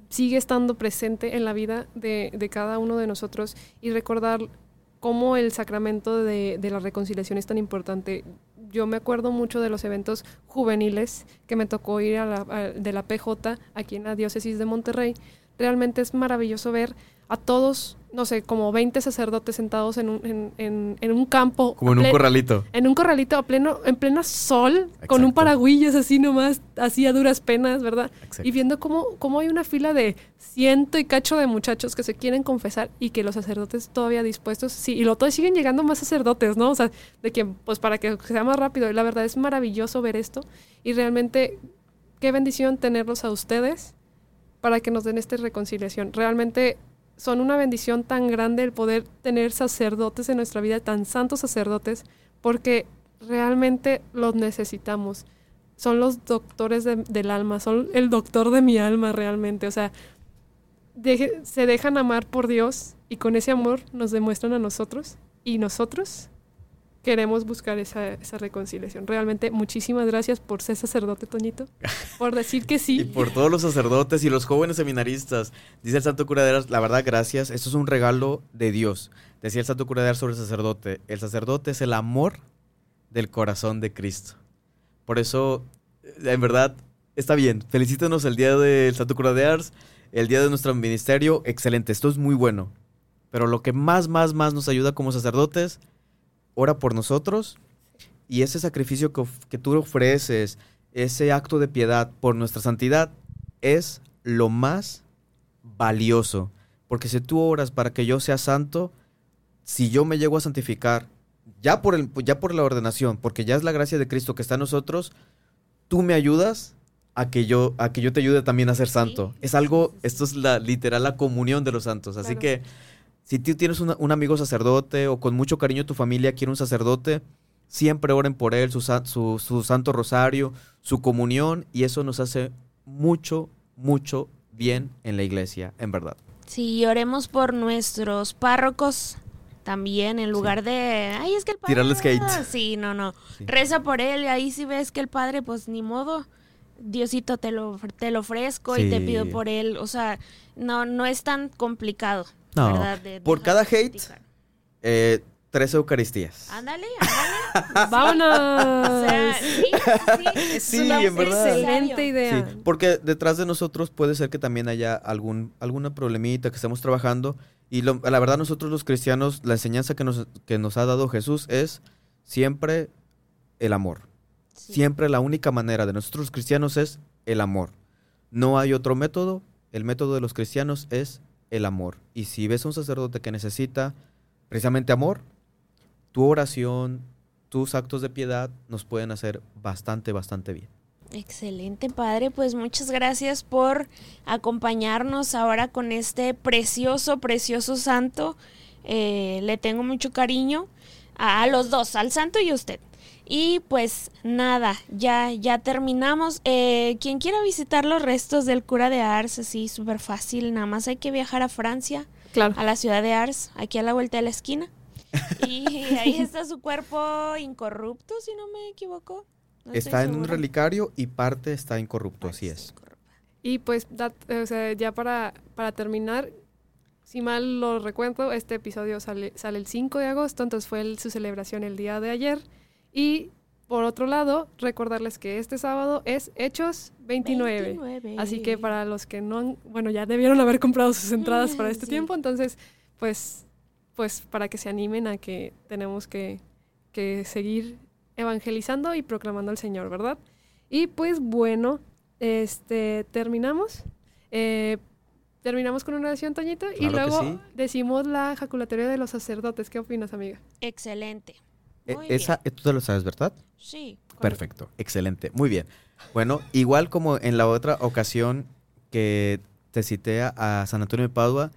sigue estando presente en la vida de, de cada uno de nosotros y recordar cómo el sacramento de, de la reconciliación es tan importante. Yo me acuerdo mucho de los eventos juveniles que me tocó ir a la, a- de la PJ aquí en la diócesis de Monterrey. Realmente es maravilloso ver a todos, no sé, como 20 sacerdotes sentados en un, en, en- en un campo. Como en un corralito. en un corralito a pleno, en plena sol, con un paragüillas así nomás, así a duras penas, ¿verdad? Exacto. Y viendo cómo, cómo hay una fila de ciento y cacho de muchachos que se quieren confesar y que los sacerdotes todavía dispuestos, sí, y lo todavía siguen llegando más sacerdotes, ¿no? O sea, de que, pues para que sea más rápido. Y la verdad es maravilloso ver esto y realmente qué bendición tenerlos a ustedes para que nos den esta reconciliación. Realmente son una bendición tan grande el poder tener sacerdotes en nuestra vida, tan santos sacerdotes, porque realmente los necesitamos. Son los doctores de- del alma, son el doctor de mi alma realmente. O sea, se dejan amar por Dios y con ese amor nos demuestran a nosotros y nosotros queremos buscar esa, esa reconciliación. Realmente muchísimas gracias por ser sacerdote, Toñito, por decir que sí. Y por todos los sacerdotes y los jóvenes seminaristas. Dice el Santo Cura de Ars, la verdad, gracias. Esto es un regalo de Dios. Decía el Santo Cura de Ars sobre el sacerdote. El sacerdote es el amor del corazón de Cristo. Por eso, eh, en verdad, está bien. Felicítanos el día del Santo Cura de Ars, el día de nuestro ministerio. Excelente, esto es muy bueno. Pero lo que más, más, más nos ayuda como sacerdotes, ora por nosotros y ese sacrificio que, tú ofreces, ese acto de piedad por nuestra santidad, es lo más valioso. Porque si tú oras para que yo sea santo, si yo me llego a santificar, ya por, el, ya por la ordenación, porque ya es la gracia de Cristo que está en nosotros, tú me ayudas a que yo, a que yo te ayude también a ser santo. Sí, Es algo, esto es la literal la comunión de los santos. Así Claro. que si tú tienes un amigo sacerdote o con mucho cariño tu familia quiere un sacerdote, siempre oren por él, su, su- su santo rosario, su comunión, y eso nos hace mucho, mucho bien en la iglesia, en verdad. Sí, oremos por nuestros párrocos también, en lugar de, ay, es que el padre... Tirarles hate. Sí, no, no. Sí. Reza por él y ahí si ves que el padre, pues ni modo. Diosito, te lo, te lo ofrezco y te Sí. pido por él. O sea, no, no es tan complicado. No, ¿verdad? De por cada hate. Eh, tres Eucaristías. Ándale, ándale. ¡Vámonos! O sea, sí, sí. es Sí, una en verdad. excelente idea. Sí, porque detrás de nosotros puede ser que también haya algún alguna problemita que estemos trabajando y lo- la verdad nosotros los cristianos la enseñanza que nos, que nos ha dado Jesús es siempre el amor. Sí. Siempre la única manera de nosotros los cristianos es el amor. No hay otro método. El método de los cristianos es el amor. Y si ves a un sacerdote que necesita precisamente amor, tu oración, tus actos de piedad nos pueden hacer bastante, bastante bien. Excelente, padre. Pues muchas gracias por acompañarnos ahora con este precioso, precioso santo. Eh, le tengo mucho cariño a, los dos, al santo y a usted. Y pues nada, ya, ya terminamos. Eh, quien quiera visitar los restos del cura de Ars, así súper fácil, nada más hay que viajar a Francia, Claro. a la ciudad de Ars, aquí a la vuelta de la esquina. Y ahí está su cuerpo incorrupto, si no me equivoco. No está en un relicario y parte está incorrupto, así es. incorrupta. Y pues, o sea, ya para, para terminar, si mal lo recuerdo, este episodio sale, sale el 5 de agosto, entonces fue el- su celebración el día de ayer. Y por otro lado, recordarles que este sábado es Hechos 29. 29. Así que para los que no han, bueno, ya debieron haber comprado sus entradas para este Sí. tiempo, entonces, pues, pues para que se animen a que tenemos que, que seguir evangelizando y proclamando al Señor, ¿verdad? Y pues bueno, este, terminamos. Eh, terminamos con una oración, Toñito, y Claro luego sí. decimos la jaculatoria de los sacerdotes. ¿Qué opinas, amiga? Excelente. E- esa, tú te lo sabes, ¿verdad? Sí. Perfecto, excelente, muy bien. Bueno, igual como en la otra ocasión que te cité a, a San Antonio de Padua,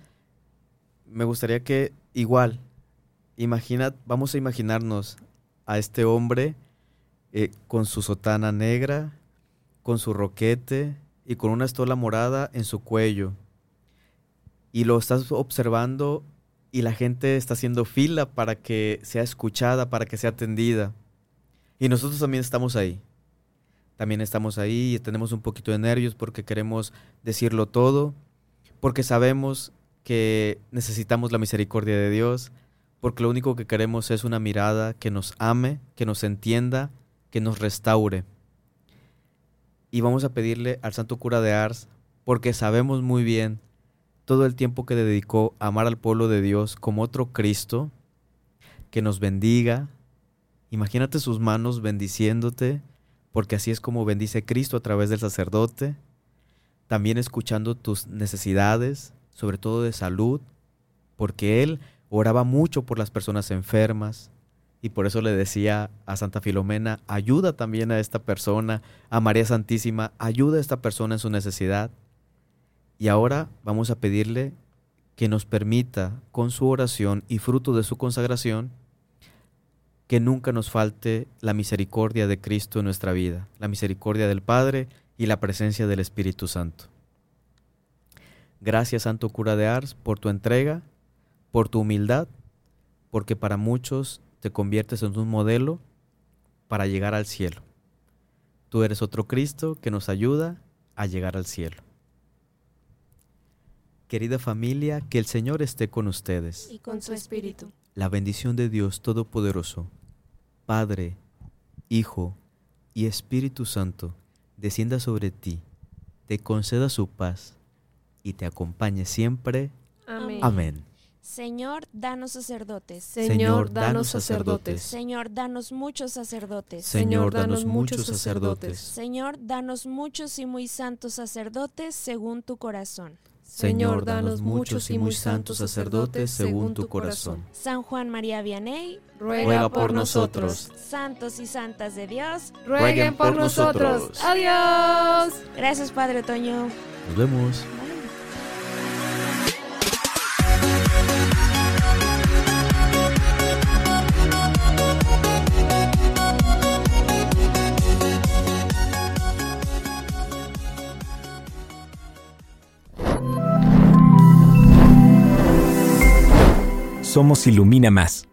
me gustaría que igual, imagina, vamos a imaginarnos a este hombre eh, con su sotana negra, con su roquete y con una estola morada en su cuello. Y lo estás observando y la gente está haciendo fila para que sea escuchada, para que sea atendida. Y nosotros también estamos ahí. También estamos ahí y tenemos un poquito de nervios porque queremos decirlo todo, porque sabemos que necesitamos la misericordia de Dios, porque lo único que queremos es una mirada que nos ame, que nos entienda, que nos restaure. Y vamos a pedirle al Santo Cura de Ars, porque sabemos muy bien todo el tiempo que dedicó a amar al pueblo de Dios como otro Cristo, que nos bendiga. Imagínate sus manos bendiciéndote, porque así es como bendice Cristo a través del sacerdote, también escuchando tus necesidades, sobre todo de salud, porque Él oraba mucho por las personas enfermas, y por eso le decía a Santa Filomena, ayuda también a esta persona, a María Santísima, ayuda a esta persona en su necesidad. Y ahora vamos a pedirle que nos permita, con su oración y fruto de su consagración, que nunca nos falte la misericordia de Cristo en nuestra vida, la misericordia del Padre y la presencia del Espíritu Santo. Gracias, Santo Cura de Ars, por tu entrega, por tu humildad, porque para muchos te conviertes en un modelo para llegar al cielo. Tú eres otro Cristo que nos ayuda a llegar al cielo. Querida familia, que el Señor esté con ustedes. Y con su espíritu. La bendición de Dios Todopoderoso, Padre, Hijo y Espíritu Santo, descienda sobre ti, te conceda su paz y te acompañe siempre. Amén. Amén. Señor, danos sacerdotes. Señor, danos sacerdotes. Señor, danos muchos sacerdotes. Señor, danos muchos sacerdotes. Señor, danos muchos y muy santos sacerdotes según tu corazón. Señor, danos muchos y muy santos sacerdotes según tu corazón. San Juan María Vianney, Ruega por nosotros. santos y santas de Dios. Rueguen por nosotros. Adiós. Gracias, Padre Toño. Nos vemos. Somos Ilumina Más.